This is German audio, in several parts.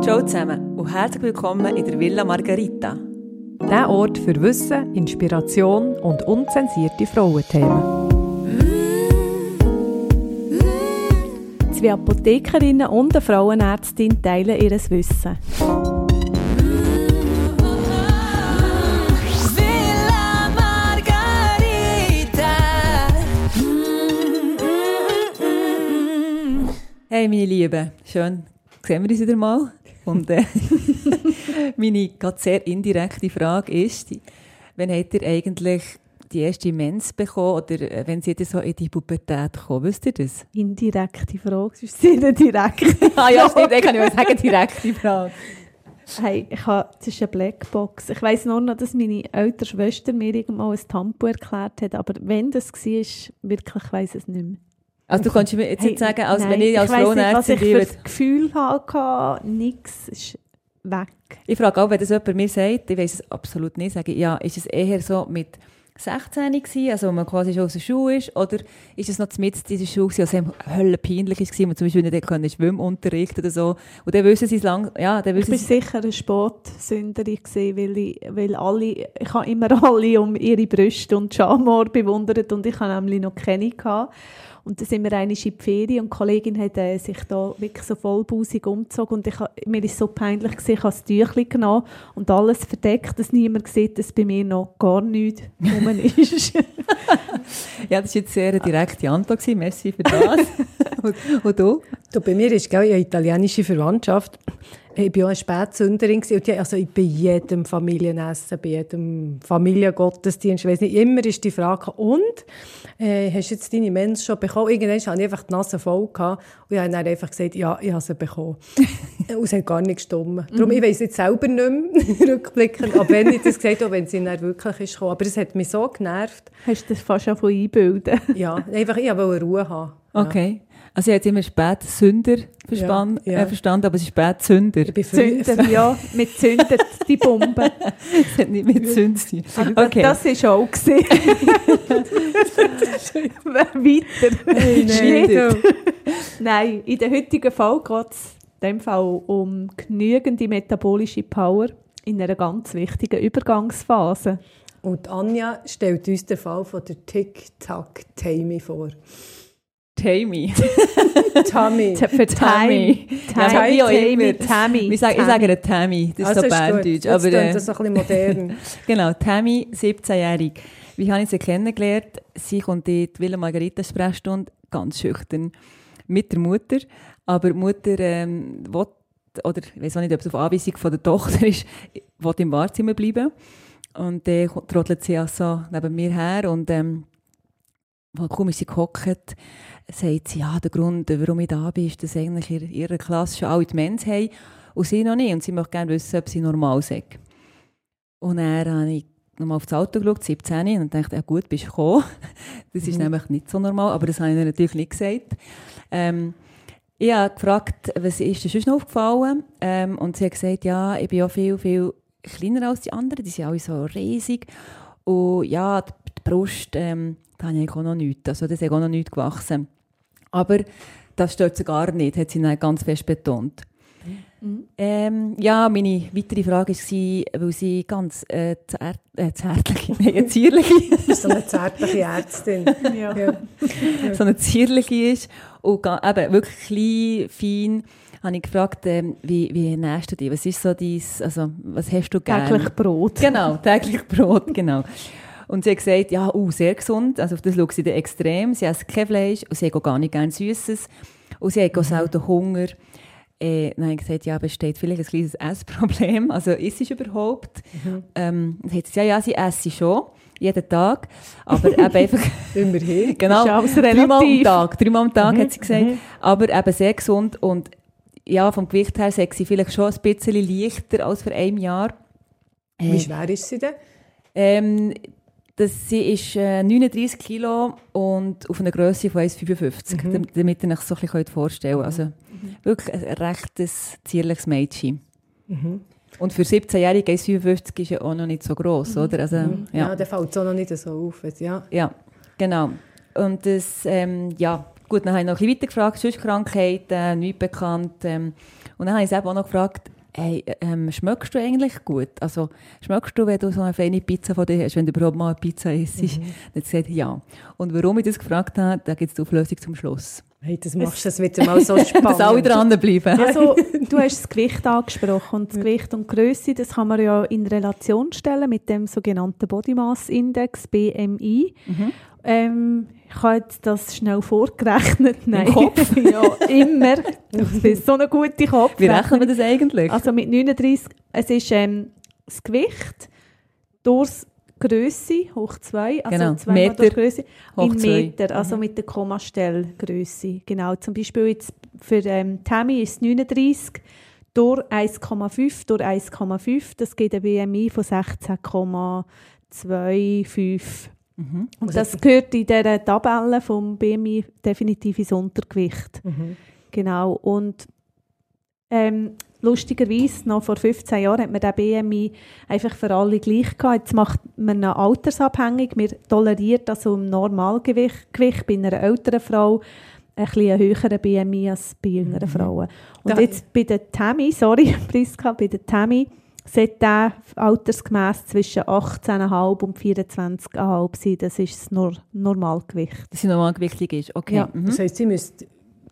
Ciao zusammen und herzlich willkommen in der Villa Margarita. Der Ort für Wissen, Inspiration und unzensierte Frauenthemen. Zwei Apothekerinnen und eine Frauenärztin teilen ihr Wissen. Villa Margarita. Hey meine Lieben, schön sehen wir uns wieder mal. Und äh, meine gerade sehr indirekte Frage ist, wann habt ihr eigentlich die erste Mens bekommen oder äh, wenn ihr so in die Pubertät gekommen? Wisst ihr das? Indirekte Frage, sonst sind nicht direkt. ah ja, stimmt, ich kann ich mal sagen, direkte Frage. Hey, ich habe, das ist eine Blackbox. Ich weiss nur noch, dass meine ältere Schwester mir irgendwann ein Tampo erklärt hat, aber wenn das war, wirklich weiss ich es nicht mehr. Also du kannst mir jetzt Hey, nicht sagen, als nein, wenn ich als Frauenärztin ich würde. für ein Gefühl hatte, nichts ist weg. Ich frage auch, wenn das jemand mir sagt, ich weiß es absolut nicht, sage ich, ja, ist es eher so mit 16 gewesen, also wo man quasi schon aus der Schule ist, oder ist es noch mit in dieser Schule gewesen, als es höllen peinlich ist, man zum Beispiel nicht können Schwimmunterricht oder so, und dann wissen sie es lang, ja, dann Ich wissen war sie sicher eine Sportsünderin, gewesen, weil, ich, weil alle, ich habe immer alle um ihre Brüste und Schamhaar bewundert und ich habe nämlich noch keine gehabt. Und dann sind wir einmal in die Ferien und die Kollegin hat äh, sich da wirklich so vollbusig umgezogen und ich, mir ist so peinlich gewesen, ich habe das Tüchlein genommen und alles verdeckt, dass niemand sieht, dass bei mir noch gar nichts rum ist. ja, das war jetzt sehr eine direkte Antwort, gewesen. merci für das. und, und du? Du, bei mir ist gell, eine italienische Verwandtschaft. Ich war auch eine. Und die, also bei jedem Familienessen, bei jedem Familiengottesdienst, ich weiss nicht, immer ist die Frage, und, äh, hast du jetzt deine Mens schon bekommen? Irgendwann hatte ich einfach die Nase voll gehabt, und ich habe dann einfach gesagt, ja, ich habe sie bekommen. und es hat gar nicht gestimmt. Darum, ich weiss jetzt selber nicht mehr, rückblickend, aber wenn ich das gesagt habe, wenn sie dann wirklich ist gekommen. Aber es hat mich so genervt. Hast du das fast schon von einbilden? Ja, einfach, ich wollte Ruhe haben. Ja. Okay. Also ich habe jetzt immer spät Sünder Ja, ja. Äh, verstanden, aber es ist spät früh- Zünden, ja, mit zündet die Bombe. Es hat nicht mit. Das- Okay. Das war auch. gewesen. Weiter. nein. Nein, in der heutigen Folge geht es in dem Fall um genügende metabolische Power in einer ganz wichtigen Übergangsphase. Und Anja stellt uns den Fall von der Tic-Tac-Tammy vor. Tammy. Tammy. Für Tammy. Tammy. Tammy. Tammy. Wir sagen, ich sage eine Tammy, das ist Also so ist. Banddeutsch. Aber, klingt äh, das so ein bisschen modern. genau, Tammy, 17-jährig. Wie habe ich sie kennengelernt? Sie kommt in die Villa Margarita Sprechstunde, ganz schüchtern, mit der Mutter. Aber die Mutter ähm, will, oder ich weiß auch nicht, ob es auf Anweisung von der Tochter ist, will im Wahrzimmer bleiben. Und dann äh, trottelt sie auch so neben mir her und ähm, kaum ist sie gehockt, sagt sie, ja, der Grund, warum ich da bin, ist, dass eigentlich in ihrer Klasse schon alle die Mens haben und sie noch nicht. Und sie möchte gerne wissen, ob sie normal sind. Und dann habe ich nochmal auf das Auto geschaut, 17, und dachte, ja gut, bist du gekommen. Das ist nämlich nicht so normal, aber das habe ich natürlich nicht gesagt. Ähm, ich habe gefragt, was ist dir sonst noch aufgefallen? Ähm, und sie hat gesagt, ja, ich bin ja viel, viel kleiner als die anderen, die sind alle so riesig. Und ja, die die Brust, ähm, da habe ich auch noch nichts, also das ist auch noch nichts gewachsen. Aber das stört sie gar nicht, hat sie dann ganz fest betont. Ähm, ja, meine weitere Frage war, weil sie ganz äh, zär äh, zärtliche, nein, eine zierliche, So eine zärtliche Ärztin. Ja. Ja. so eine zierliche ist und eben wirklich klein, fein, habe ich gefragt, ähm, wie, wie ernährst du dich? Was ist so dein, also was hast du gerne? Täglich Brot. Genau, täglich Brot, genau. Und sie hat gesagt, ja, uh, sehr gesund, also auf das schaut sie dann extrem, sie isst kein Fleisch und sie hat auch gar nicht gerne Süßes. Und sie hat auch selten Hunger. Äh, dann habe ich gesagt, ja, besteht vielleicht ein kleines Essproblem, also isst sie überhaupt? Ähm, dann hat sie gesagt, ja, ja, sie esse schon, jeden Tag, aber eben einfach... Immerhin. Genau, Ist dreimal am. Tag, dreimal am Tag Mhm, hat sie gesagt, aber eben sehr gesund. Und ja, vom Gewicht her sagt sie vielleicht schon ein bisschen leichter als vor einem Jahr. Äh, Wie schwer ist sie denn? ähm, das, sie ist äh, 39 Kilo und auf einer Größe von 1,55, Mhm. damit- ihr euch so ein bisschen vorstellen könnt. Also wirklich ein rechtes, zierliches Mädchen. Mhm. Und für 17-Jährige 1,55 ist ja auch noch nicht so gross, oder? Also, Ja, ja. der fällt so noch nicht so auf. Ja. Ja, genau. Und das, ähm, ja, gut, dann habe ich noch ein bisschen weiter gefragt, sonst Krankheiten, nichts bekannt. Ähm, Und dann habe ich eben auch noch gefragt, hey, ähm, schmeckst du eigentlich gut? Also, schmeckst du, wenn du so eine feine Pizza von dir hast, wenn du überhaupt mal eine Pizza isst? Mhm. Dann gesagt, ja. Und warum ich das gefragt habe, da gibt es die Auflösung zum Schluss. Hey, das machst du wieder mal so spannend. Dass alle dranbleiben. Also, du hast das Gewicht angesprochen. Und das Gewicht und Größe, das kann man ja in Relation stellen mit dem sogenannten Body Mass Index, BMI. Mhm. Ähm, ich habe jetzt das schnell vorgerechnet. Nein. Im Kopf? ja, immer. Das ist so eine gute Kopf. Wie rechnen wir das eigentlich? Also mit 39, es ist ähm, das Gewicht durchs Größe hoch 2, also genau. zwei Meter durch Größe in zwei. Meter, also Mhm. mit der Komastellgröße. Genau, zum Beispiel jetzt für ähm, Tammy ist es 39 durch 1,5 durch 1,5, das gibt ein BMI von 16,25. Mhm. Und das gehört in dieser Tabelle vom BMI definitiv ins Untergewicht. Mhm. Genau. Und ähm, lustigerweise, noch vor 15 Jahren hat man den BMI einfach für alle gleich gehabt. Jetzt macht man ihn altersabhängig. Wir toleriert also im Normalgewicht Gewicht bei einer älteren Frau ein bisschen einen höheren BMI als bei jüngeren Frauen. Und Da- jetzt bei der Tammy, sorry Priska, bei der Tammy sollte der altersgemäß zwischen 18,5 und 24,5 sein. Das ist das Nor Normalgewicht. Dass sie normal gewichtig ist. Okay. Ja. Mhm. Das heisst, sie müsste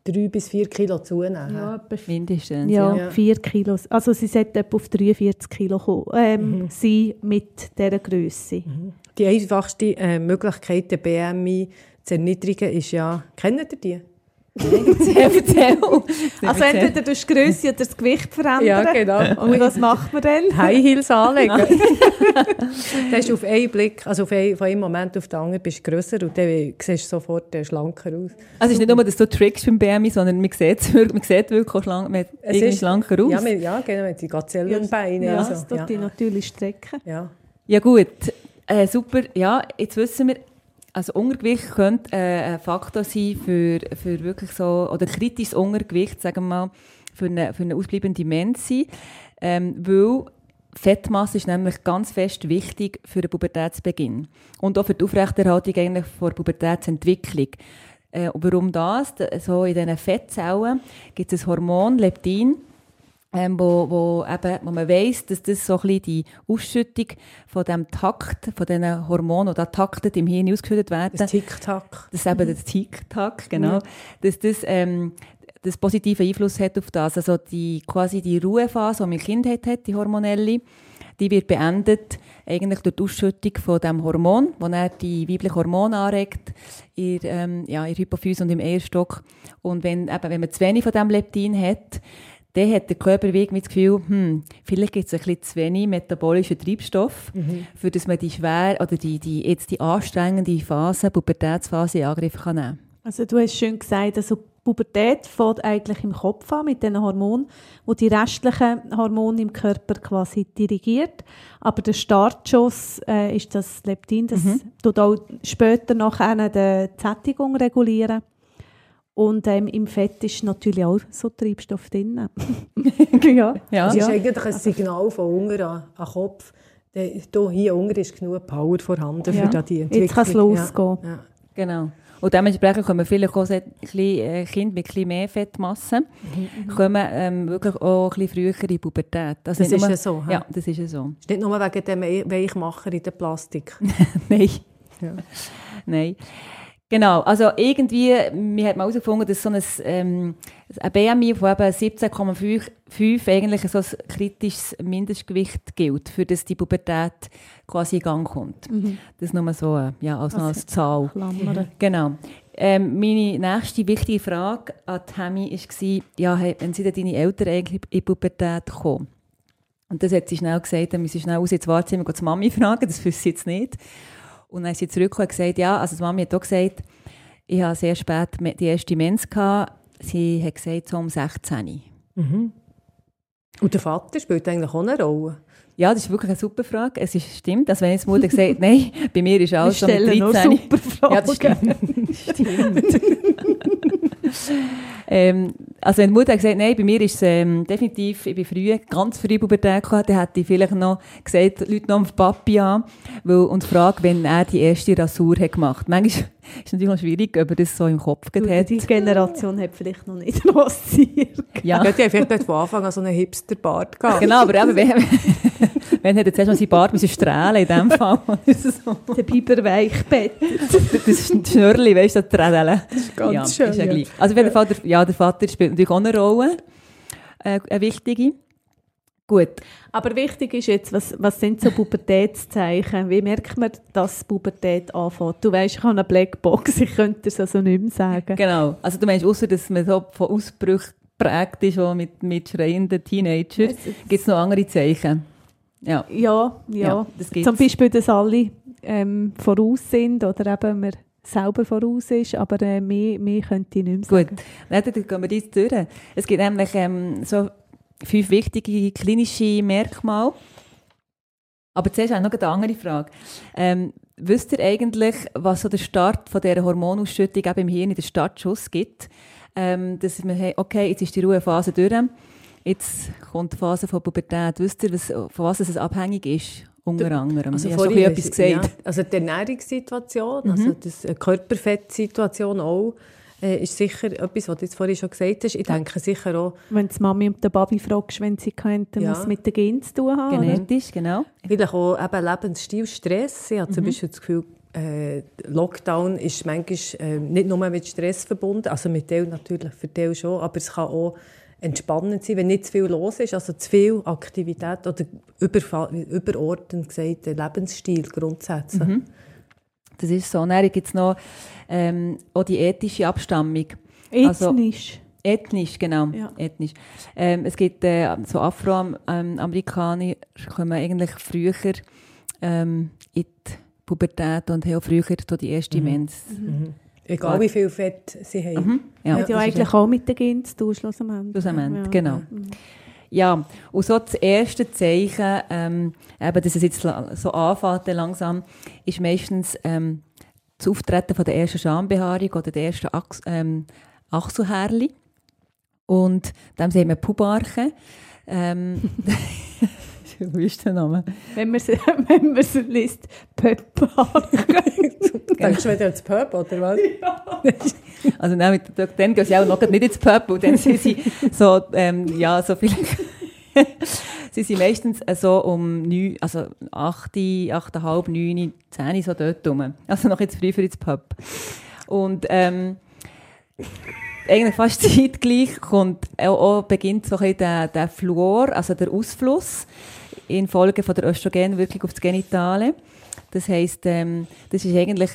drei bis vier Kilo zunehmen. Ja, Mindestens. Ja, Ja. Ja. 4 Kilo. Also sie sollte etwa auf 43 Kilo kommen, ähm, sein mit dieser Größe. Die einfachste äh, Möglichkeit, den BMI zu erniedrigen, ist ja, kennt ihr die? Erzähl. Also entweder durch die Größe oder das Gewicht verändern. genau. Und was macht man dann? High Heels anlegen. das ist auf einen Blick, also auf einen, von einem Moment auf den anderen bist du grösser und dann siehst du sofort äh, schlanker aus. Also es ist nicht nur, dass du trickst beim BMI, sondern man sieht, es wirklich, man sieht wirklich auch schlank, man hat Es ist- schlanker aus. Ja, Ja, wir, ja genau, die Gazellenbeine. Ja, also, das tut ja. die natürlich strecken. ja. gut. Äh, super. Ja, jetzt wissen wir, also Untergewicht könnte äh, ein Faktor sein für, für wirklich so, oder kritisches Untergewicht, sagen wir mal, für eine, für eine ausbleibende Demenz sein. Ähm, weil Fettmasse ist nämlich ganz fest wichtig für den Pubertätsbeginn. Und auch für die Aufrechterhaltung eigentlich vor Pubertätsentwicklung. Äh, warum das? Da- So in diesen Fettzellen gibt es ein Hormon, Leptin, ähm, wo, wo, eben, wo man weiss, dass das so ein bisschen die Ausschüttung von dem Takt, von diesen Hormonen, die taktet im Hirn ausgeschüttet werden, Das Tick-Tack. das ist eben das Tick-Tack, genau, dass das, ähm, das positive Einfluss hat auf das. Also die, quasi die Ruhephase, die man im Kind hat, die hormonelle, die wird beendet eigentlich durch die Ausschüttung von dem Hormon, das dann die weibliche Hormone anregt, in, ähm, ja, in der Hypophyse und im Eierstock. Und wenn, eben, wenn man zu wenig von dem Leptin hat, dann hat der Körper irgendwie das Gefühl, hm, vielleicht gibt es ein bisschen zu wenig metabolischen Treibstoff, für dass man die schwer oder die, die, jetzt die anstrengende Phase, Pubertätsphase in Angriff kann nehmen Also du hast schön gesagt, also Pubertät fängt eigentlich im Kopf an mit den Hormonen, wo die restlichen Hormone im Körper quasi dirigiert. Aber der Startschuss äh, ist das Leptin, das tut auch später nachher die Sättigung regulieren. Und ähm, im Fett ist natürlich auch so Treibstoff drin. ja. Ja. Das ist eigentlich ein Signal von unten an, an den Kopf. Der- Hier, unten ist genug Power vorhanden Ja. für da die Entwicklung. Jetzt kann es losgehen. Ja. Ja. Genau. Und dementsprechend kommen bisschen, äh, Kinder mit ein bisschen mehr Fettmasse, kommen ähm, wirklich auch ein bisschen früher in die Pubertät. Also Das ist nur- ja so? Ja, das ist ja so. Ist nicht nur wegen dem Weichmacher in der Plastik. Nein. Ja. Nein. Genau, also irgendwie, wir hat mal herausgefunden, dass so ein, ähm, ein BMI von eben 17,5 eigentlich so ein kritisches Mindestgewicht gilt, für das die Pubertät quasi in Gang kommt. Das nur so, äh, ja, als, Also- als Zahl. Klammern. Genau. Ähm, meine nächste wichtige Frage an Tammy war, ja, hey, wenn denn deine Eltern eigentlich in die Pubertät gekommen? Und das hat sie schnell gesagt, dann müssen sie schnell raus ins Wartezimmer und die Mami fragen, das wüsste sie jetzt nicht. Und dann ist sie zurückgekommen und gesagt, ja, also die Mami hat auch gesagt, ich habe sehr spät die erste Mens gehabt. Sie hat gesagt, so um 16. Und der Vater spielt eigentlich auch eine Rolle. Ja, das ist wirklich eine super Frage. Es ist, stimmt, also wenn jetzt die Mutter sagt, nein, bei mir ist alles so mit stellen nur 13. super Fragen. Ja, das stimmt. stimmt. ähm, also wenn die Mutter hat gesagt, nein, bei mir ist es ähm, definitiv, ich bin früh, ganz früh Pubertät gehabt, dann hätte ich vielleicht noch gesagt, Leute noch auf Papi an, weil, und frage, wenn er die erste Rasur hat gemacht. Manchmal ist es natürlich noch schwierig, ob er das so im Kopf Du, hat. Die Generation hat vielleicht noch nicht rasiert. Ja. Ja, die haben vielleicht nicht von Anfang an so einen Hipster-Bart gehabt. Genau, aber eben, wenn, er zuerst mal sein Bart müssen strahlen in dem Fall. So. Der Biber weichbett. Das ist ein Schnürli, weißt du, das Trädeln. Das ist ganz ja, schön, Ist ja ja. gleich. Also auf jeden Fall, der, ja, der Vater spielt natürlich auch eine Rolle. Äh, eine wichtige. Gut. Aber wichtig ist jetzt, was, was sind so Pubertätszeichen? Wie merkt man, dass Pubertät anfängt? Du weißt, ich habe eine Blackbox, ich könnte es also nicht mehr sagen. Genau. Also du meinst, außer dass man so von Ausbrüchen geprägt ist, auch mit, mit schreienden Teenagers, gibt es noch andere Zeichen. Ja. Ja, ja. Ja, das gibt's. Zum Beispiel, dass alle ähm, voraus sind oder eben man selber voraus ist, aber äh, mehr, mehr könnte ich nicht mehr Gut, sagen. dann dann gehen wir jetzt durch. Es gibt nämlich ähm, so fünf wichtige klinische Merkmale. Aber zuerst ich noch eine andere Frage. Ähm, wisst ihr eigentlich, was so der Start von dieser Hormonausschüttung eben im Hirn, den Startschuss gibt? Ähm, dass wir haben, okay, jetzt ist die Ruhephase durch, jetzt kommt die Phase von Pubertät. Wisst ihr, was, von was es abhängig ist? Unter anderem. Also ich habe schon etwas gesagt. Ja, also die Ernährungssituation, also die Körperfettsituation auch, äh, ist sicher etwas, was du jetzt vorhin schon gesagt hast. Ich denke sicher auch, Wenn die Mami und der Babi fragst, wenn sie könnten, Ja. es mit den Gen zu tun haben. oder? Genetisch, genau. vielleicht auch eben Lebensstil, Stress. Ich habe Mhm. zum Beispiel das Gefühl, äh, Lockdown ist manchmal äh, nicht nur mit Stress verbunden, also mit Teil natürlich, für Teil schon, aber es kann auch entspannend sein, wenn nicht zu viel los ist, also zu viel Aktivität oder überfa- überordnend gesagt, der Lebensstil grundsätzlich. Mhm. Das ist so. Dann gibt es noch ähm, auch die ethische Abstammung. Also- Ethnisch. Ethnisch, genau. Ja. Ethnisch. Ähm, es gibt äh, so Afroamerikaner, kommen eigentlich früher ähm, in die Pubertät und haben früher die erste Mens. Mhm. Egal wie viel Fett sie haben. Mhm. Ja, hat ja eigentlich auch mit den Gen zu tun, schlussendlich. Schlussendlich, Ja. genau. Ja, und so das erste Zeichen, ähm, eben, dass es jetzt so anfängt dann langsam, ist meistens ähm, das Auftreten von der ersten Schambehaarung oder der ersten Achs ähm, Achselhärli. Und dem sehen wir Pubarche. Ähm, Wie ist der Name? Wenn man es wenn man's liest, Pöppar. Du denkst wieder ans Pub, oder was? Also dann, mit, dann gehen sie auch noch nicht ins Pub und dann sind sie so, ähm, ja, so viel. sie sind meistens äh, so um neun, also acht, achteinhalb, neun, zehn, so dort rum. Also noch jetzt früh für ins Pub. Und ähm, eigentlich fast zeitgleich kommt auch, auch beginnt so ein bisschen der, der Fluor, also der Ausfluss infolge von der Östrogenwirkung auf das Genitale. Das heisst, ähm, das ist eigentlich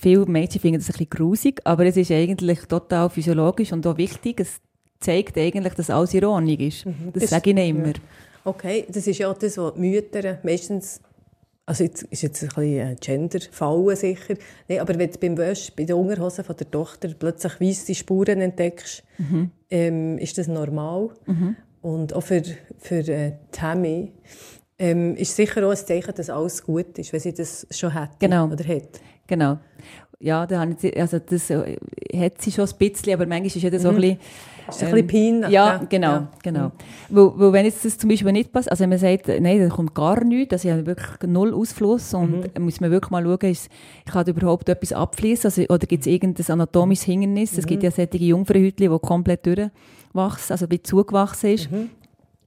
viele Mädchen finden das ein bisschen grusig, aber es ist eigentlich total physiologisch und auch wichtig. Es zeigt eigentlich, dass alles in Ordnung ist. Das, Das- sage ich ihnen immer. Okay, das ist ja auch das, was die Mütter meistens, also jetzt ist jetzt ein bisschen ein Gender-Fallen sicher, nee, aber wenn du beim Wäsch, bei den Unterhosen von der Tochter plötzlich weisse Spuren entdeckst, ähm, ist das normal. Und auch für, für äh, Tammy ähm, ist sicher auch ein Zeichen, dass alles gut ist, wenn sie das schon hat Genau. oder hat. Genau. Ja, da habe ich, also das äh, hat sie schon ein bisschen, aber manchmal ist ja das so ein bisschen... Ist ein bisschen peinlich, Ja, ja. genau, Ja. genau. Weil, weil wenn jetzt das zum Beispiel nicht passt, also wenn man sagt, nein, da kommt gar nichts, also ich habe wirklich null Ausfluss und Mhm. muss man wirklich mal schauen, ist, kann überhaupt etwas abfließen also, oder gibt es irgendein anatomisches Hindernis? Es Mhm. gibt ja solche Jungfrauhütchen, die komplett durchwachsen, also wie zugewachsen ist. Mhm.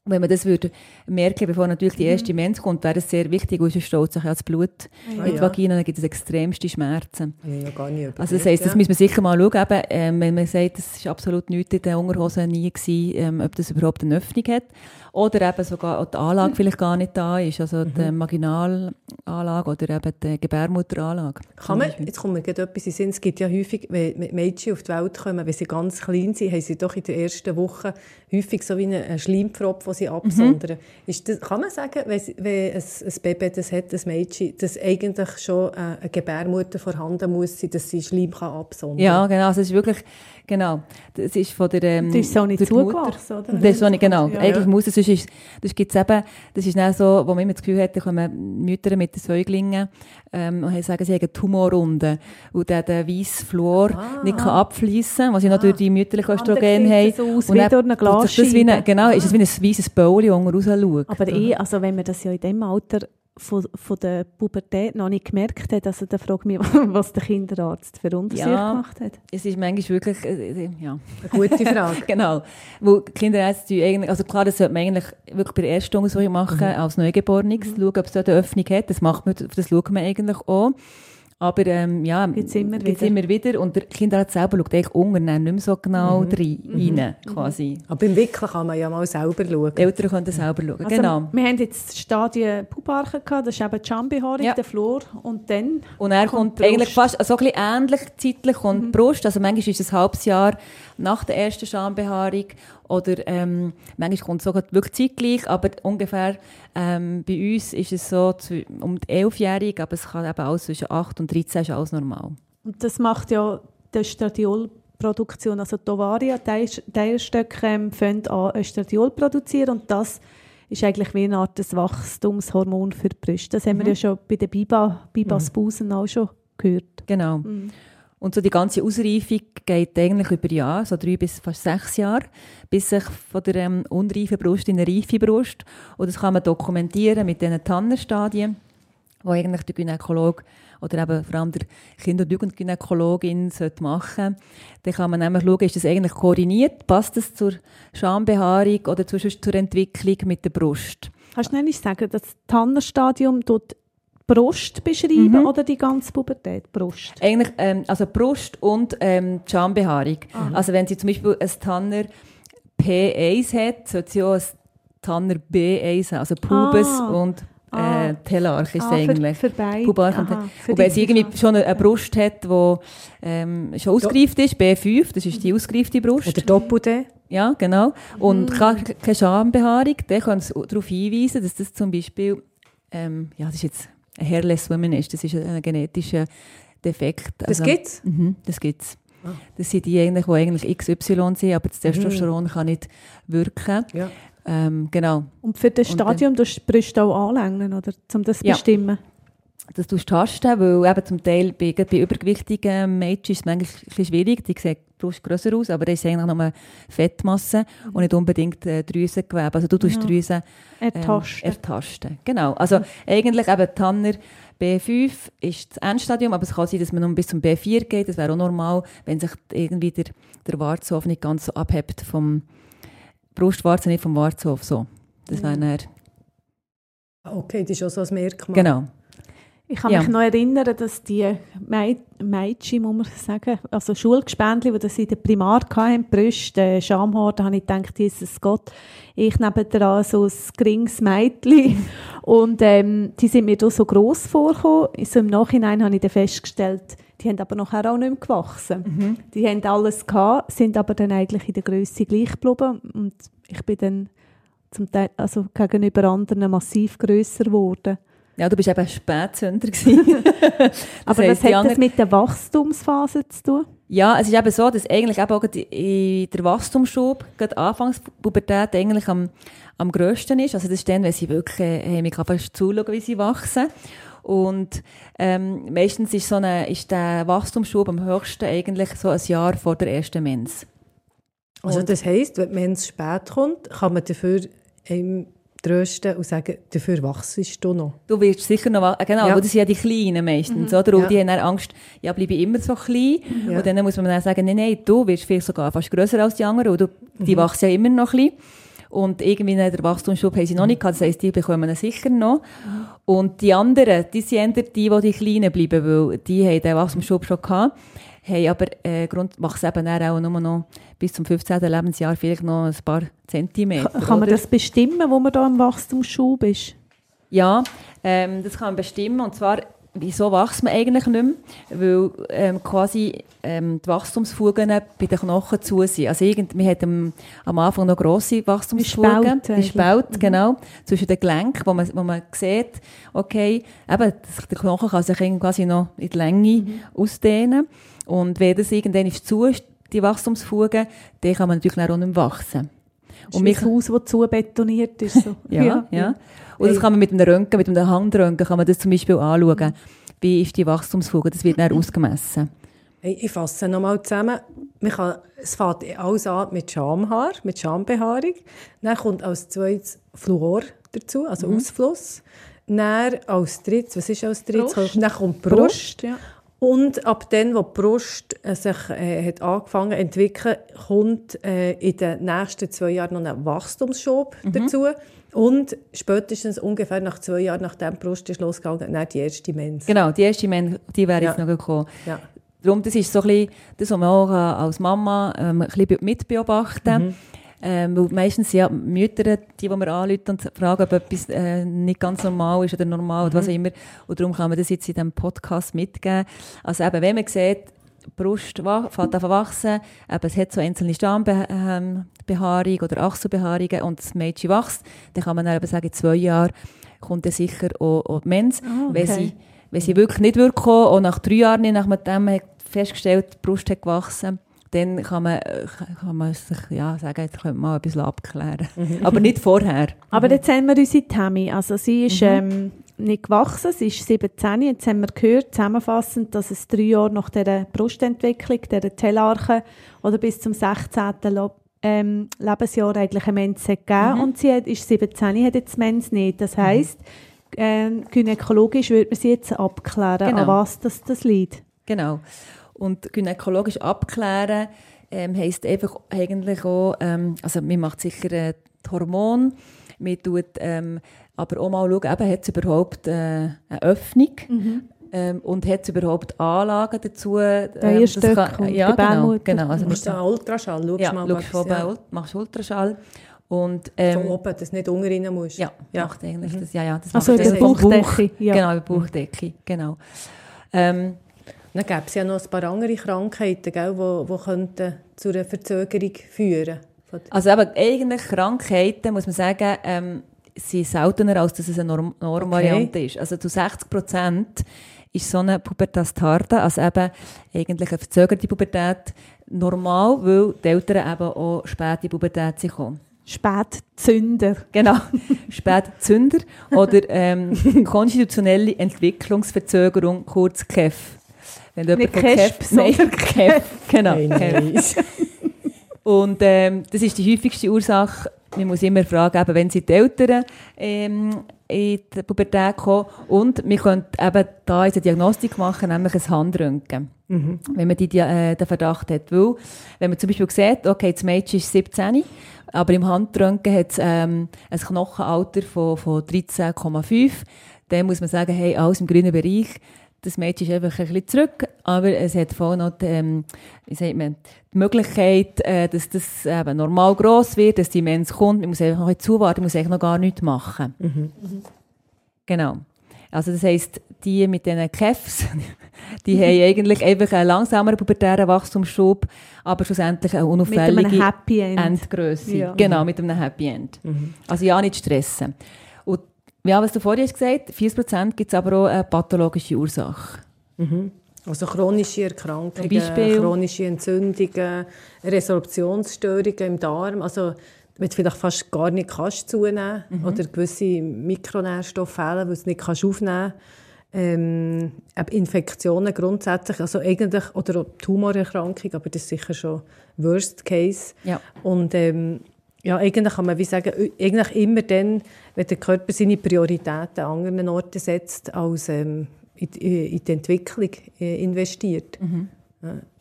Wenn man das würde merken, bevor natürlich die erste Mens kommt, wäre es sehr wichtig, weil sonst staut sich ja das Blut Ah, in die. Vagina, dann gibt es extremste Schmerzen. Ja gar nicht Also das heisst, das ja. müssen wir sicher mal schauen. Eben, ähm, wenn man sagt, es war absolut nichts in den Unterhosen nie, gewesen, ähm, ob das überhaupt eine Öffnung hat. Oder eben sogar die Anlage vielleicht gar nicht da ist, also die Mhm. Marginalanlage oder eben die Gebärmutteranlage. Kann man, jetzt kommt mir gerade etwas in den Sinn, es gibt ja häufig, wenn Mädchen auf die Welt kommen, wenn sie ganz klein sind, haben sie doch in der ersten Woche häufig so wie einen Schleimpfropf, den sie absondern. Ist das, kann man sagen, wenn, wenn ein, ein Baby das hat, ein Mädchen, dass eigentlich schon äh, eine Gebärmutter vorhanden muss sein, dass sie Schleim kann absondern Ja, genau. Also es ist wirklich, genau. Das ist von der, ähm, Das ist so nicht zugewachsen, oder? Das ist so nicht, genau. Ja. Eigentlich muss es, sonst ist, das gibt's eben, das ist dann so, wo man immer das Gefühl hat, da kommen Mütter mit den Säuglingen, ähm, und sagen, sie haben eine Tumorrunde, und dann der weiße Fluor nicht kann abfließen, was sie noch durch die mütterliche Östrogen haben. es aus Und wie dann durch eine Glasscheibe. Genau, ist es wie ein weißes Bauli, das unten rausschaut. Aber eh, also wenn man das ja in dem Alter von, von der Pubertät noch nicht gemerkt hat, also dann frage ich mich, was der Kinderarzt für Untersuchung Ja. gemacht hat. Es ist manchmal wirklich, äh, äh, ja. Eine gute Frage. Genau. Wo die Kinderärzte tun eigentlich, also klar, das sollte man eigentlich wirklich bei der ersten Untersuchung machen, als Neugeborenes, schauen, ob es dort eine Öffnung hat. Das macht man, das schaut man eigentlich auch. Aber, ähm, ja, Gibt's immer gibt's wieder. immer wieder. Und der Kinderarzt selber schaut eigentlich unten nicht mehr so genau rein, rein, quasi. Aber beim Wickeln kann man ja mal selber schauen. Die Eltern können das selber schauen. Also, genau. Wir haben jetzt das Stadium Pubarchen gehabt, das ist eben die Schambehaarung, Ja. der Flor und dann Und er kommt kommt, die Brust. eigentlich fast so ein bisschen ähnlich zeitlich kommt die Brust. Also manchmal ist es ein halbes Jahr nach der ersten Schambehaarung oder ähm, manchmal kommt es sogar wirklich zeitgleich, aber ungefähr ähm, bei uns ist es so zu, um die 11-Jährige, aber es kann eben alles zwischen 8 und 13 ist alles normal. Und das macht ja die Östradiolproduktion, also die Ovaria, die Eierstöcke ähm, fangen an Östradiol produzieren und das ist eigentlich wie eine Art des Wachstumshormon für die Brüste. Das haben wir ja schon bei den Biba, Bibas Busen auch schon gehört. Genau. Und so die ganze Ausreifung geht eigentlich über Jahre, so drei bis fast sechs Jahre, bis sich von der ähm, unreifen Brust in eine reife Brust. Und das kann man dokumentieren mit diesen Tannerstadien, wo eigentlich der Gynäkologe oder eben vor allem der Kinder- und Jugendgynäkologin sollte machen Dann kann man nämlich schauen, ist das eigentlich koordiniert, passt das zur Schambehaarung oder zur, zur Entwicklung mit der Brust. Kannst du nicht sagen, das Tannerstadium tut Brust beschreiben oder die ganze Pubertät? Brust. Eigentlich, ähm, also Brust und ähm, die Schambehaarung. Also wenn sie zum Beispiel ein Tanner P1 hat, sollte sie auch ein Tanner B1 haben, also Pubis Ah. und Ah. äh, Telarch ist Ah, für- eigentlich. für beide. Pubarch und Aha, für Und wenn sie irgendwie schon eine, eine Brust hat, die ähm, schon ausgereift ist, B5, das ist die ausgereifte Brust. Oder Doppel-D. Ja, genau. Und keine, keine Schambehaarung, dann kann es darauf hinweisen, dass das zum Beispiel, ähm, ja, das ist jetzt Hairless Woman ist, das ist ein genetischer Defekt. Das Also- gibt's? Mhm, das gibt es. Das sind die, eigentlich, die eigentlich XY sind, aber das Testosteron kann nicht wirken. Ja. Ähm, genau. Und für das Und dann- Stadium tust du Brust auch anlängen, oder? Um das zu Ja. bestimmen. Das tust du tasten, weil eben zum Teil bei, bei übergewichtigen Mädchen ist es manchmal ein bisschen schwierig. Die sehen die Brust grösser aus, aber das ist eigentlich nur Fettmasse und nicht unbedingt äh, Drüsengewebe. Also du tust Ja. Drüsen ähm, Ertasten. ertasten. Genau. Also eigentlich eben Tanner B5 ist das Endstadium, aber es kann sein, dass man nur bis zum B4 geht. Das wäre auch normal, wenn sich irgendwie der, der Warzenhof nicht ganz so abhebt vom Brustwarzen, nicht vom Warzenhof. So. Das wäre dann, Okay, das ist auch so ein Merkmal. genau. Ich kann Ja. mich noch erinnern, dass die Mäd Mädchen, muss man sagen, also Schulgespendli, die das in der Primar hatten, Brüste, äh, Schamhaar, da habe ich gedacht, Jesus Gott, ich neben dran so ein geringes Mädchen. Und ähm, die sind mir da so gross vorgekommen. So Im Nachhinein habe ich dann festgestellt, die haben aber nachher auch nicht mehr gewachsen. Die haben alles gehabt, sind aber dann eigentlich in der Größe gleich geblieben. Und ich bin dann zum Teil, also gegenüber anderen massiv grösser geworden. Ja, du bist eben Spätzünder gewesen. Aber heisst, was hat anderen- das mit der Wachstumsphase zu tun? Ja, es ist eben so, dass eigentlich eben auch in der Wachstumsschub, gerade Anfangspubertät eigentlich am, am grössten ist. Also das ist dann, wenn sie wirklich, äh, man kann fast zuschauen, wie sie wachsen. Und ähm, meistens ist, so eine, ist der Wachstumsschub am höchsten eigentlich so ein Jahr vor der ersten Mens. Also das heisst, wenn die Mens spät kommt, kann man dafür einem trösten und sagen, dafür wachsest du noch. Du wirst sicher noch, wa- äh, genau, Ja. ja. das sind ja die Kleinen meistens, oder? Und Ja. die haben dann Angst, ja, bleibe ich immer so klein. Ja. Und dann muss man dann sagen, nein, nein, du wirst vielleicht sogar fast grösser als die anderen, du, die wachsen ja immer noch klein. Und irgendwie der Wachstumsschub haben sie noch nicht gehabt, das heisst, die bekommen ihn sicher noch. Und die anderen, die sind eher die, die die Kleinen bleiben, weil die haben den Wachstumsschub schon gehabt, haben aber äh, Grund, wachsen eben dann auch nur noch bis zum 15. Lebensjahr vielleicht noch ein paar Zentimeter. Kann man oder? das bestimmen, wo man da im Wachstumsschub ist? Ja, ähm, das kann man bestimmen. Und zwar wieso wächst man eigentlich nicht mehr? Weil ähm, quasi ähm, die Wachstumsfugen bei den Knochen zu sind. Also irgend, wir hatten am, Anfang noch grosse Wachstumsfugen. Spalt Die Spalt, genau. Zwischen den Gelenken, wo man, wo man sieht, okay, eben, der Knochen kann sich quasi noch in die Länge ausdehnen. Und wenn das irgendwann ist zu ist, die Wachstumsfugen, dann kann man natürlich auch nicht mehr wachsen. Und mein Haus, das zu betoniert ist. So. Ja, ja. Und das kann man mit einem Röntgen, mit einem Handröntgen, kann man das zum Beispiel anschauen. Wie ist die Wachstumsfuge? Das wird dann ausgemessen. Hey, ich fasse nochmal zusammen. Man kann, es fängt alles an mit Schamhaar, mit Schambehaarung. Dann kommt als zweites Fluor dazu, also Ausfluss. Dann als drittes, was ist als drittes? Brust. Dann kommt die Brust. Brust, ja. Und ab dann, wo die Brust äh, sich äh, hat angefangen zu entwickeln, kommt äh, in den nächsten zwei Jahren noch ein Wachstumsschub dazu. Und spätestens ungefähr nach zwei Jahren, nachdem die Brust ist losgegangen, dann die erste Mens. Genau, die erste Men die wäre jetzt Ja. noch gekommen. Ja. Darum, das ist so ein bisschen, das, was man auch äh, als Mama ähm, ein bisschen mitbeobachten Mhm. Ähm, weil meistens sind ja Mütter, die, die wir anrufen und fragen, ob etwas äh, nicht ganz normal ist oder normal oder was Mhm. auch immer. Und darum kann man das jetzt in diesem Podcast mitgeben. Also eben, wenn man sieht, die Brust fängt an zu wachsen, eben, es hat so einzelne Stammbehaarung oder Achselbehaarungen und das Mädchen wächst, dann kann man dann eben sagen, in zwei Jahren kommt dann sicher auch, auch die Mens. Wenn okay. sie wenn sie wirklich nicht kommen und nach drei Jahren nicht, nachdem man festgestellt die Brust hat gewachsen, dann kann man, äh, kann man sich ja, sagen, jetzt könnte man mal ein bisschen abklären. Aber nicht vorher. Aber jetzt haben wir unsere Tammy. Also sie ist ähm, nicht gewachsen, sie ist 17. Jetzt haben wir gehört, zusammenfassend, dass es drei Jahre nach der Brustentwicklung, der Tellarche oder bis zum 16. Lo- ähm, Lebensjahr eigentlich eine Mens gegeben und sie hat, ist 17, hat jetzt Mens nicht. Das heisst, ähm, gynäkologisch würde man sie jetzt abklären, Genau. an was das, das liegt. Genau. Und gynäkologisch abklären ähm, heisst einfach eigentlich auch, ähm, also man macht sicher äh, die Hormone, man tut ähm, aber auch mal schauen, eben, hat es überhaupt äh, eine Öffnung ähm, und hat es überhaupt Anlagen dazu? Ähm, Eierstöcke und ja, genau, genau. Also Du musst einen Ultraschall, schau ja, mal. schaust was- von ja. Ult- machst Ultraschall und Von ähm, oben, dass du nicht unten rein musst. ja, Ja. macht eigentlich das, ja, ja, das Also macht der das Bauchdecke, Bauch, ja. Genau, der Bauchdecke, genau. Ähm, Dann gäbe es ja noch ein paar andere Krankheiten, die wo, wo könnten zu einer Verzögerung führen Also eben, eigentlich Krankheiten, muss man sagen, ähm, sind seltener, als dass es eine Norm Normvariante ist. Also zu 60 Prozent ist so eine Pubertas tarda, also eben eigentlich eine verzögerte Pubertät, normal, weil die Eltern eben auch spät in die Pubertät sind gekommen. Spätzünder. Genau, Spätzünder oder ähm, konstitutionelle Entwicklungsverzögerung, kurz KEF. Wenn du Nicht KESP, sondern KEF, genau. Und ähm, das ist die häufigste Ursache. Man muss immer fragen, eben, wenn sie die Eltern ähm, in die Pubertät kommen. Und wir können eben da eine Diagnostik machen, nämlich ein Handröntgen. Wenn man die, die, äh, den Verdacht hat. Weil, wenn man zum Beispiel sieht, okay, das Mädchen ist 17, aber im Handröntgen hat es ähm, ein Knochenalter von, von 13,5, dann muss man sagen, hey, alles im grünen Bereich. Das Mädchen ist einfach ein bisschen zurück, aber es hat voll noch die, ähm, wie sagt man, die Möglichkeit, äh, dass das eben normal gross wird, dass die Mens kommt. Man muss einfach noch ein zuwarten, man muss eigentlich noch gar nichts machen. Genau. Also das heisst, die mit diesen Kefs, die haben eigentlich einfach einen langsameren pubertären Wachstumsschub, aber schlussendlich eine Mit einem unauffällige Happy End. Endgröße. Ja. Genau, mit einem Happy End. Also ja, nicht stressen. Ja, was du vorhin hast gesagt, 40% gibt es aber auch eine pathologische Ursache. Also chronische Erkrankungen, Beispiel? chronische Entzündungen, Resorptionsstörungen im Darm. Also wenn du vielleicht fast gar nicht kannst zunehmen Mhm. oder gewisse Mikronährstoffe fehlen, weil du nicht kannst aufnehmen ähm, Infektionen grundsätzlich, also eigentlich, oder Tumorerkrankung, aber das ist sicher schon Worst Case. Ja. Und ähm, ja, eigentlich kann man wie sagen, eigentlich immer dann, wenn der Körper seine Prioritäten an anderen Orten setzt, als ähm, in, in die Entwicklung äh, investiert.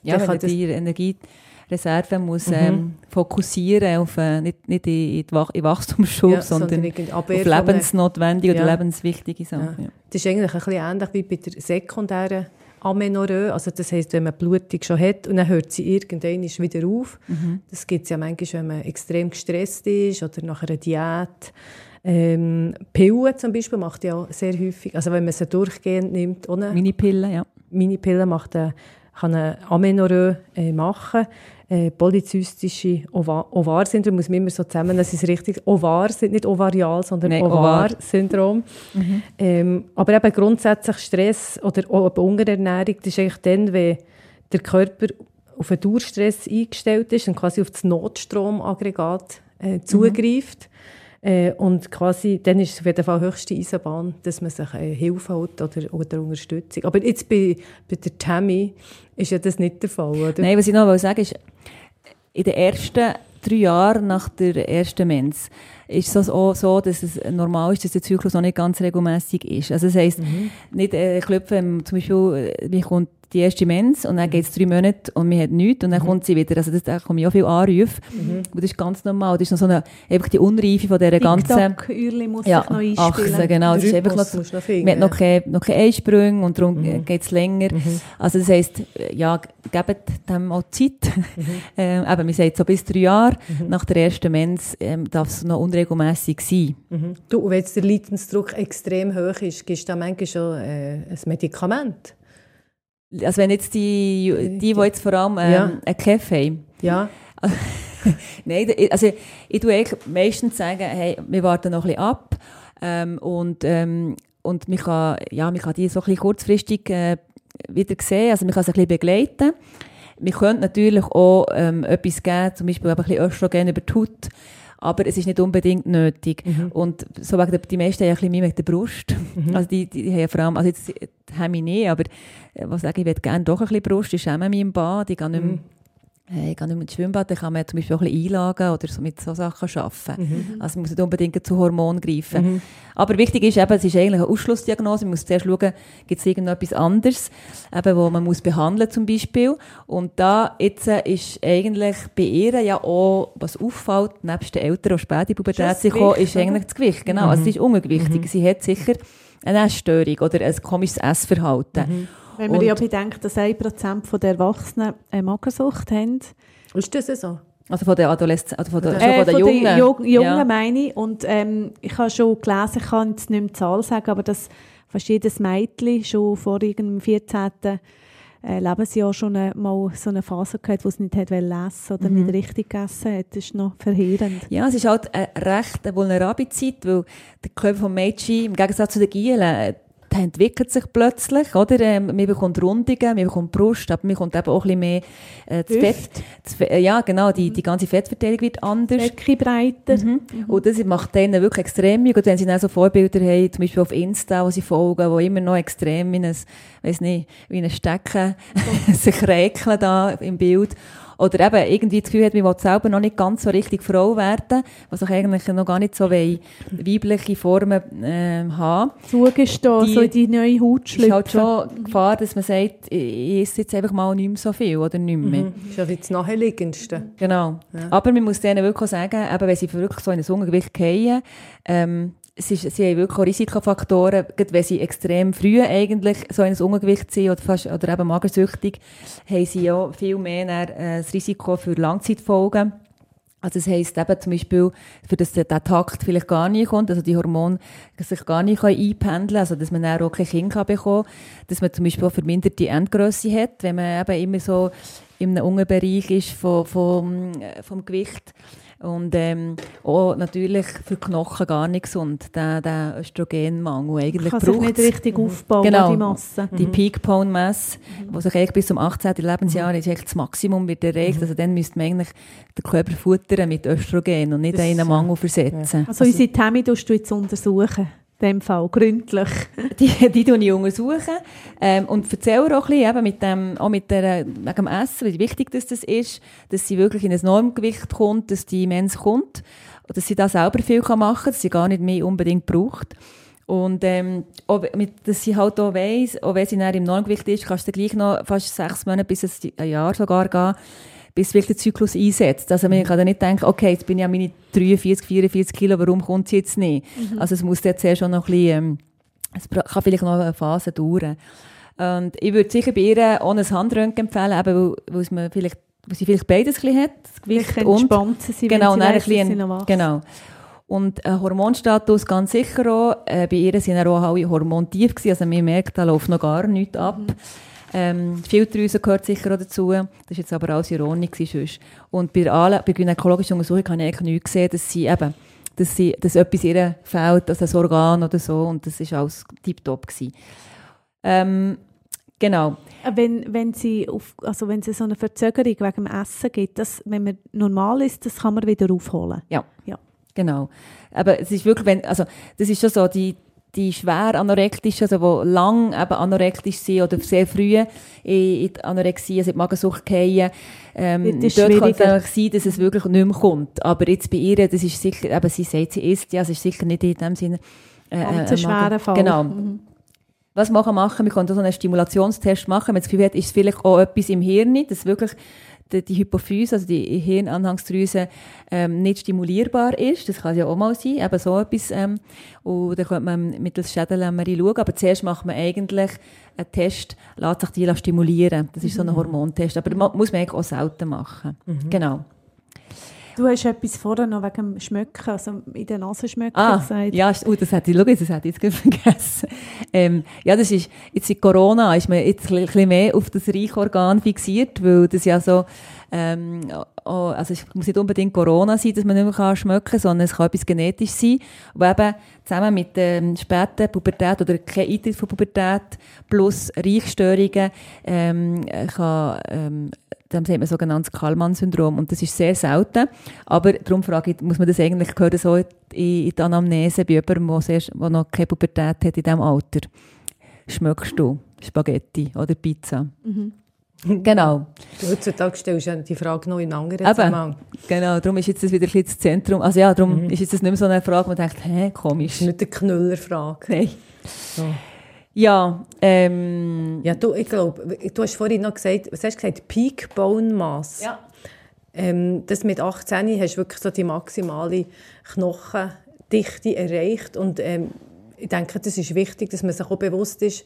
Ja, Dann wenn die Energiereserve muss, ähm, fokussieren auf, äh, nicht, nicht in, Wach in Wachstumsschub, Ja, sondern, sondern auf lebensnotwendige oder Ja. lebenswichtige Sachen. Ja. Ja. Das ist eigentlich ein bisschen ähnlich wie bei der sekundären Amenorrhoe. Also das heisst, wenn man Blutung schon hat und dann hört sie irgendwann wieder auf. Das gibt es ja manchmal, wenn man extrem gestresst ist oder nach einer Diät. Ähm, Pillen zum Beispiel macht ja auch sehr häufig, also wenn man sie durchgehend nimmt, ohne Minipillen, ja. Minipillen macht eine, kann eine Amenorrhoe äh, machen. Äh, polyzystische Ova Ovar-Syndrom muss man immer so zusammen, das ist richtig. Ovar sind nicht ovarial, sondern Nein, Ovar. Ovar-Syndrom. Ähm, aber eben grundsätzlich Stress oder Unterernährung, das ist eigentlich dann, wenn der Körper auf einen Dauerstress eingestellt ist und quasi auf das Notstromaggregat äh, zugreift. Äh, und quasi, dann ist es auf jeden Fall höchste Eisenbahn, dass man sich äh, Hilfe holt oder, oder Unterstützung. Aber jetzt bei, bei der Tammy ist ja das nicht der Fall, oder? Nein, was ich noch sagen ist, in den ersten drei Jahren nach der ersten Mens ist es auch so, dass es normal ist, dass der Zyklus noch nicht ganz regelmäßig ist. Also das heisst, nicht äh, klopfen, zum Beispiel, äh, mir kommt die erste Mens und dann geht es drei Monate und man hat nichts und dann kommt sie wieder. Also das, da kommen ja auch viele Anrufe und das ist ganz normal. Das ist noch so eine, einfach die Unreife von dieser ganzen... TikTok-Ürli muss Ja, sich noch einspielen. Achsen, genau. Das ist einfach noch, man hat noch keine, noch keine Einsprünge und darum mhm. geht es länger. Also das heisst, ja, gebt dem auch Zeit. ähm, eben, man sagt so bis drei Jahre nach der ersten Mens ähm, darf es noch unregelmässig sein. Mhm. Du, und wenn jetzt der Leidensdruck extrem hoch ist, gibst du da manchmal schon äh, ein Medikament? Also wenn jetzt die, die, die jetzt vor allem ähm, Ja. einen Kaffee haben, Ja. Nein, also ich tue eigentlich meistens sagen, hey, wir warten noch ein bisschen ab ähm, und, ähm, und man kann, ja, man kann die so ein bisschen kurzfristig äh, wieder sehen, also man kann sie ein bisschen begleiten. Wir können natürlich auch ähm, etwas geben, zum Beispiel ein bisschen Östrogen über die Haut, aber es ist nicht unbedingt nötig. Und so wegen der, die meisten haben ja ein bisschen mehr mit der Brust. Also die, die, die haben ja vor allem, also jetzt haben wir nicht, aber äh, was sage ich, ich will gerne doch ein bisschen Brust, ich schäme mich im Bad, ich gehe nicht mehr Hey, ich gehe nicht mehr ins Schwimmbad, dann kann man zum Beispiel auch ein bisschen einlagen oder so mit so Sachen arbeiten. Also man muss nicht unbedingt zu Hormonen greifen. Aber wichtig ist eben, es ist eigentlich eine Ausschlussdiagnose. Man muss zuerst schauen, gibt es irgendetwas anderes, eben, wo man muss behandeln zum Beispiel. Und da jetzt äh, ist eigentlich bei ihr ja auch, was auffällt, nebst den Eltern, die spät in die Pubertät sind ist eigentlich das Gewicht. Genau, also sie ist ungewichtig. Sie hat sicher eine Essstörung oder ein komisches Essverhalten. Wenn man ja bedenkt, dass 1% der Erwachsenen eine Magersucht haben. Ist das so? Also von den Adolescenten, also von der, schon Äh, von den Jungen. Jo Jungen Ja. meine ich. Und ähm, ich habe schon gelesen, ich kann jetzt nicht mehr die Zahl sagen, aber dass fast jedes Mädchen schon vor irgendeinem 14. Äh, Lebensjahr schon eine, mal so eine Phase gehabt, wo es nicht hat essen oder Mhm. nicht richtig gegessen hat. Das ist noch verheerend. Ja, es ist halt eine recht vulnerable Zeit, weil der Körper vom Mädchen, im Gegensatz zu den Gielen, äh, der entwickelt sich plötzlich, oder? Ähm, man bekommt Rundungen, man bekommt Brust, aber man bekommt eben auch ein bisschen mehr äh, das. Fett. Das, Fe- äh, ja, genau, die, die ganze Fettverteilung wird anders. Wirklich breiter. Mhm. Und das macht denen wirklich extrem. Und wenn sie dann so Vorbilder haben, zum Beispiel auf Insta, wo sie folgen, wo immer noch extrem wie ein, weiss nicht, wie ein Stecken sich räkeln da im Bild. Oder eben irgendwie das Gefühl hat, man will selber noch nicht ganz so richtig Frau werden, was auch eigentlich noch gar nicht so will, weibliche Formen ähm, haben. Zugestehen, Die- so in die neue Haut Es ist halt schlüpfen. schon Gefahr, dass man sagt, ich ich esse jetzt einfach mal nicht mehr so viel oder nicht mehr. Das ist ja wie das Naheliegendste. Genau. Aber man muss denen wirklich sagen, eben, wenn sie wirklich so in ein Ungewicht fallen, ähm, es sie haben wirklich auch Risikofaktoren, gerade wenn sie extrem früh eigentlich so in ein Ungewicht sind oder, fast, oder eben magersüchtig, haben sie ja viel mehr dann, äh, das Risiko für Langzeitfolgen. Also das heisst eben zum Beispiel, für das der Takt vielleicht gar nicht kommt, also die Hormone sich gar nicht einpendeln können, also dass man dann auch kein Kind kann bekommen dass man zum Beispiel auch verminderte Endgrösse hat, wenn man eben immer so in einem Unterbereich ist vom, vom, äh, vom Gewicht. Und ähm, auch natürlich für die Knochen gar nicht gesund, der, der Östrogenmangel. Eigentlich kann sich nicht braucht's richtig aufbauen, Genau. die Masse. die Peak Bone Mass, die sich eigentlich bis zum 18. Lebensjahr ist eigentlich das Maximum wird erreicht. Also dann müsste man eigentlich den Körper futtern mit Östrogen und nicht Das- in einen Mangel versetzen. Also, unsere Tammy tust du jetzt untersuchen. Dem Fall, gründlich. Die, die tue ich untersuchen ähm, und erzähle auch ein bisschen eben mit dem, auch mit der, wegen dem Essen, wie wichtig das, ist, dass sie wirklich in ein Normgewicht kommt, dass die Mens kommt dass sie da selber viel machen kann, dass sie gar nicht mehr unbedingt braucht. Und ähm, auch mit, dass sie halt auch weiss, auch wenn sie dann im Normgewicht ist, kannst du gleich noch fast sechs Monate bis ein Jahr sogar gehen, bis wirklich der Zyklus einsetzt. Also man kann dann nicht denken, okay, jetzt bin ich an meine 43, 44 Kilo, warum kommt sie jetzt nicht? Also es muss jetzt zuerst schon noch ein bisschen, ähm, es kann vielleicht noch eine Phase dauern. Und ich würde sicher bei ihr auch ein Handröntgen empfehlen, eben weil, mir vielleicht, weil sie vielleicht beides ein bisschen hat, das Gewicht und entspannt sich, genau, wenn sie dann ein bisschen, genau. Und ein Hormonstatus ganz sicher auch. Äh, bei ihr sind auch alle hormontief gewesen. Also man merkt, da läuft noch gar nichts ab. Mhm. Ähm, Filterdrüse gehört sicher auch dazu. Das war jetzt aber alles Ordnung. Sonst. Und bei allen, bei gynäkologischen Untersuchungen habe ich eigentlich nicht gesehen, dass sie eben, dass, sie, dass etwas ihr fehlt, also ein Organ oder so. Und das war alles tiptop. Ähm, genau. Äh, wenn, wenn, sie auf, also wenn es so eine Verzögerung wegen dem Essen gibt, das, wenn man normal ist, das kann man wieder aufholen. Ja. ja. Genau. Aber es ist wirklich, wenn, also, das ist schon so, die, die schwer anorektischen, also die lang eben anorektisch sind oder sehr früh in, in die Anorexie, also in die Magensucht fallen, ähm, dort kann es einfach sein, dass es wirklich nicht mehr kommt. Aber jetzt bei ihr, das ist sicher, eben, sie sagt, sie isst, ja, es ist sicher nicht in dem Sinne äh, ein äh, schwerer Fall. Genau. Mhm. Was machen wir machen? Wir können so einen Stimulationstest machen. Wenn man das Gefühl hat, ist es vielleicht auch etwas im Hirn, das wirklich die, die Hypophyse, also die Hirnanhangsdrüse, ähm, nicht stimulierbar ist. Das kann ja auch mal sein, eben so etwas. Ähm, und dann könnte man mittels Schädellämmerei schauen. Aber zuerst macht man eigentlich einen Test, lässt sich die stimulieren. Das ist so ein mhm. Hormontest. Aber das muss man eigentlich auch selten machen. Mhm. Genau. Du hast etwas vorher noch wegen dem Schmöcken, also in der Nase schmöcken ah, gesagt. Ja, oh, das hätte ich, schau, das hätte ich jetzt vergessen. Ähm, ja, das ist, jetzt in Corona ist man jetzt ein bisschen mehr auf das Reichorgan fixiert, weil das ja so, ähm, oh, also es muss nicht unbedingt Corona sein, dass man nicht mehr schmecken kann, sondern es kann etwas genetisch sein, wo eben zusammen mit ähm, später Pubertät oder kein Eintritt von Pubertät plus Reichstörungen ähm, kann ähm, dann sieht man sogenanntes Kallmann-Syndrom und das ist sehr selten. Aber darum frage ich, muss man das eigentlich gehört so in, in die Anamnese bei jemandem, der, sehr, der noch keine Pubertät hat in diesem Alter? Schmeckst du Spaghetti oder Pizza? Mhm. Genau. Heutzutage stellst du die Frage noch in anderen Zusammenhang. Genau, darum ist jetzt das wieder ein bisschen das Zentrum. Also ja, darum mhm. ist jetzt das nicht mehr so eine Frage, wo man denkt, hä, komisch. Das ist nicht eine Knüllerfrage. Nein. So. Ja, ähm, ja, du, ich glaube, du hast vorhin noch gesagt, was hast du gesagt? Peak Bone Mass. Ja. Ähm, das mit 18 hast du wirklich so die maximale Knochendichte erreicht und ähm, ich denke, das ist wichtig, dass man sich auch bewusst ist,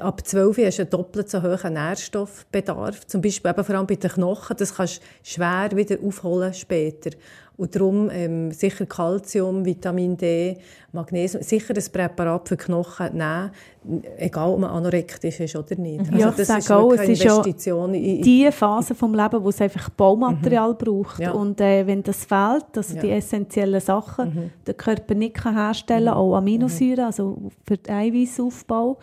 ab 12 hast du einen doppelt so hohen Nährstoffbedarf. Zum Beispiel eben vor allem bei den Knochen. Das kannst du schwer wieder aufholen später. Und darum ähm, sicher Kalzium, Vitamin D, Magnesium, sicher ein Präparat für Knochen nehmen, egal ob man anorektisch ist oder nicht. Also ja, das ist auch, es ist ja die Phase vom Leben, wo es einfach Baumaterial mhm. braucht. Ja. Und äh, wenn das fehlt, also ja. die essentiellen Sachen, mhm. der Körper nicht kann herstellen kann, mhm. auch Aminosäuren, mhm. also für den Eiweißaufbau,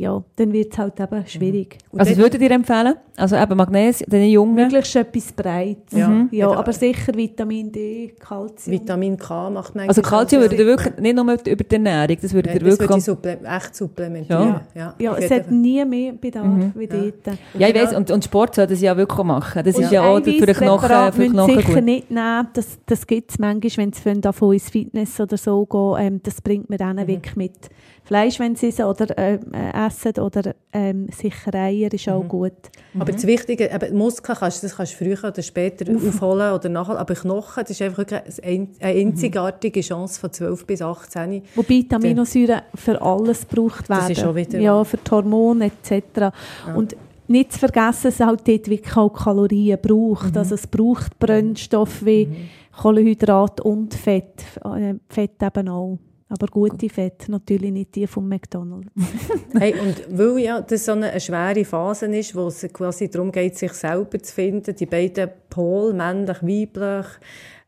ja, dann wird es halt eben schwierig. Und also würdet ihr empfehlen? Also eben Magnesium, den Jungen? Möglichst etwas Breites. Ja, mhm. ja aber sicher Vitamin D, Kalzium. Vitamin K macht man Also Kalzium würdet ihr wirklich, nicht nur über die Ernährung, das würdet ihr wirklich... Das würde ich echt supplementieren. Ja, ja, ja es hat nie mehr Bedarf mhm. wie dort. Ja, ich weiss, und, und Sport soll das ja wirklich machen. Das und ist ja auch für den Knochen, für den Knochen sicher gut. nicht nehmen, das, das gibt es manchmal, wenn sie davon ins Fitness oder so gehen, ähm, das bringt man dann mhm. wirklich mit. Fleisch, wenn sie es oder äh, essen oder ähm, sicher Eier ist auch mhm. gut. Mhm. Aber das Wichtige, eben, Muskeln kannst, das kannst du früher oder später aufholen oder nachher, aber Knochen, das ist einfach eine einzigartige Chance von 12 bis 18. Wobei die Aminosäuren für alles gebraucht werden. Das ist auch wieder... Ja, für die Hormone etc. Ja. Und nicht zu vergessen, dass es halt dort wirklich auch Kalorien braucht. Mhm. Also es braucht Brennstoff wie mhm. Kohlenhydrat und Fett. Äh, Fett eben auch. Aber gute Fett, natürlich nicht die vom McDonald's. hey, und weil ja das so eine, schwere Phase ist, wo es quasi darum geht, sich selber zu finden, die beiden Pole, männlich, weiblich,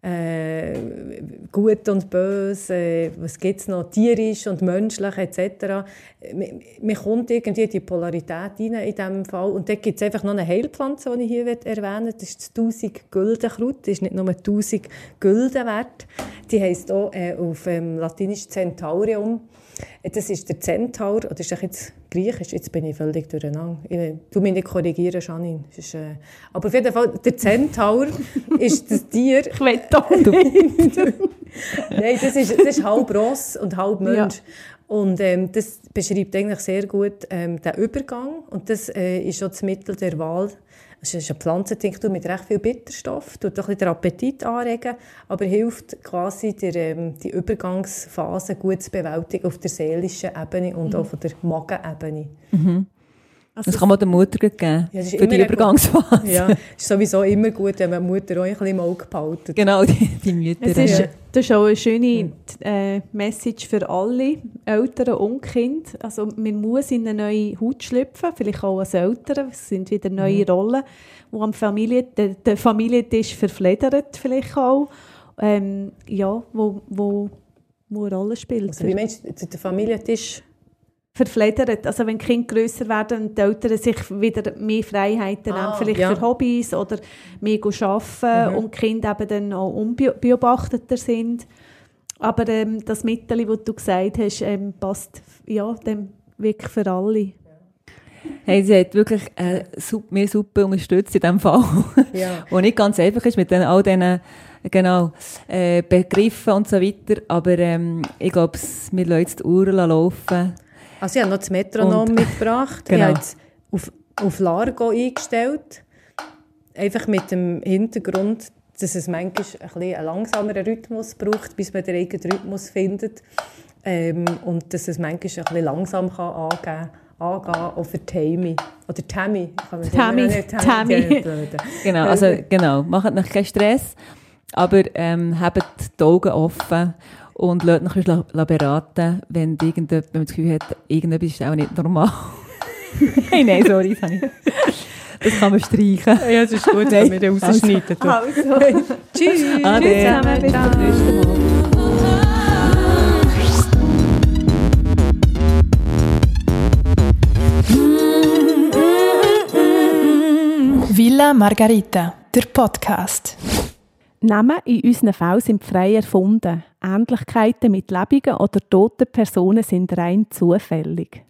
äh, gut und böse, äh, was gibt es noch, tierisch und menschlich etc. Man kommt irgendwie die Polarität rein in diesem Fall. Und dort gibt es einfach noch eine Heilpflanze, die ich hier erwähnen will. Das ist das 1000 Güldenkraut. Das ist nicht nur 1000 Gülden wert. Die heisst auch äh, auf ähm, Latinisch Centaurium. Das ist der Zentaur, oder ist jetzt griechisch? Jetzt bin ich völlig durcheinander. Du mich nicht korrigieren, Janine. Ist, äh, aber auf jeden Fall, der Zentaur ist das Tier... Ich will doch nicht. Nein, das ist, das ist halb Ross und halb Mensch. Ja. Und ähm, das beschreibt eigentlich sehr gut ähm, den Übergang. Und das äh, ist auch das Mittel der Wahl es ist eine Pflanzentinktur mit recht viel Bitterstoff, tut ein den Appetit anregen, aber hilft quasi der, ähm, die Übergangsphase gut zu bewältigen auf der seelischen Ebene und mhm. auch auf der Magenebene. Mhm. Also Das kann man der Mutter geben, Ja, für die Übergangsphase. Ja, ist sowieso immer gut, wenn man die Mutter auch ein bisschen im Auge behalten. Genau, die, die Mütter. Es ist, ja. das ist auch eine schöne äh, Message für alle Eltern und Kinder. Also man muss in eine neue Haut schlüpfen, vielleicht auch als Eltern. Es sind wieder neue Rollen, wo am Familie, der, der Familientisch verfledert vielleicht auch. Ähm, ja, wo, wo, wo eine Rolle spielt. Also, wie meinst du, der Familientisch? Verfledert. Also wenn Kinder grösser werden und die Eltern sich wieder mehr Freiheiten Ah, nehmen, vielleicht ja. für Hobbys oder mehr arbeiten Mhm. und die Kinder eben dann auch unbeobachteter sind. Aber ähm, das Mittel, das du gesagt hast, ähm, passt ja, dem wirklich für alle. Hey, sie hat wirklich äh, mir super unterstützt in diesem Fall. Ja. Und nicht ganz einfach ist mit den, all diesen genau, äh, Begriffen und so weiter. Aber ähm, ich glaube, wir lassen jetzt die Uhren laufen. Also ich habe noch das Metronom Und- mitgebracht. Genau. Ich habe jetzt auf, auf Largo eingestellt. Einfach mit dem Hintergrund, dass es manchmal ein bisschen einen langsameren Rhythmus braucht, bis man den eigenen Rhythmus findet. Ähm, und dass es manchmal ein bisschen langsam kann angehen angehen, auch für Tammy. Oder Tammy. Kann Tammy, Tammy. Genau, also genau, macht noch keinen Stress, aber ähm, habt die Augen offen und lasst euch beraten, wenn, irgendjemand, wenn man das Gefühl hat, irgendetwas ist auch nicht normal. hey, nein, sorry, das, habe ich- das kann man streichen. Ja, das ist gut, wenn wir den rausschneiden. Also, Tschüss. Ade. zusammen, bis zum nächsten Mal. Villa Margarita, der Podcast. Namen in unseren Fällen sind frei erfunden. Ähnlichkeiten mit lebenden oder toten Personen sind rein zufällig.